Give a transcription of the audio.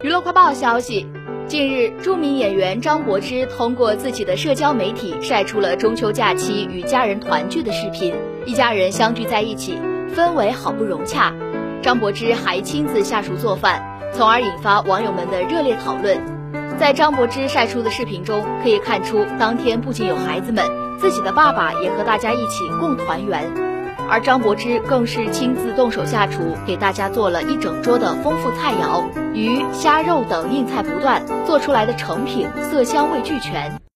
娱乐快报消息，近日，著名演员张柏芝通过自己的社交媒体晒出了中秋假期与家人团聚的视频，一家人相聚在一起，氛围好不融洽。张柏芝还亲自下厨做饭，从而引发网友们的热烈讨论。在张柏芝晒出的视频中，可以看出当天不仅有孩子们，自己的爸爸也和大家一起共团圆。而张柏芝更是亲自动手下厨，给大家做了一整桌的丰富菜肴，鱼、虾、肉等硬菜不断，做出来的成品色香味俱全。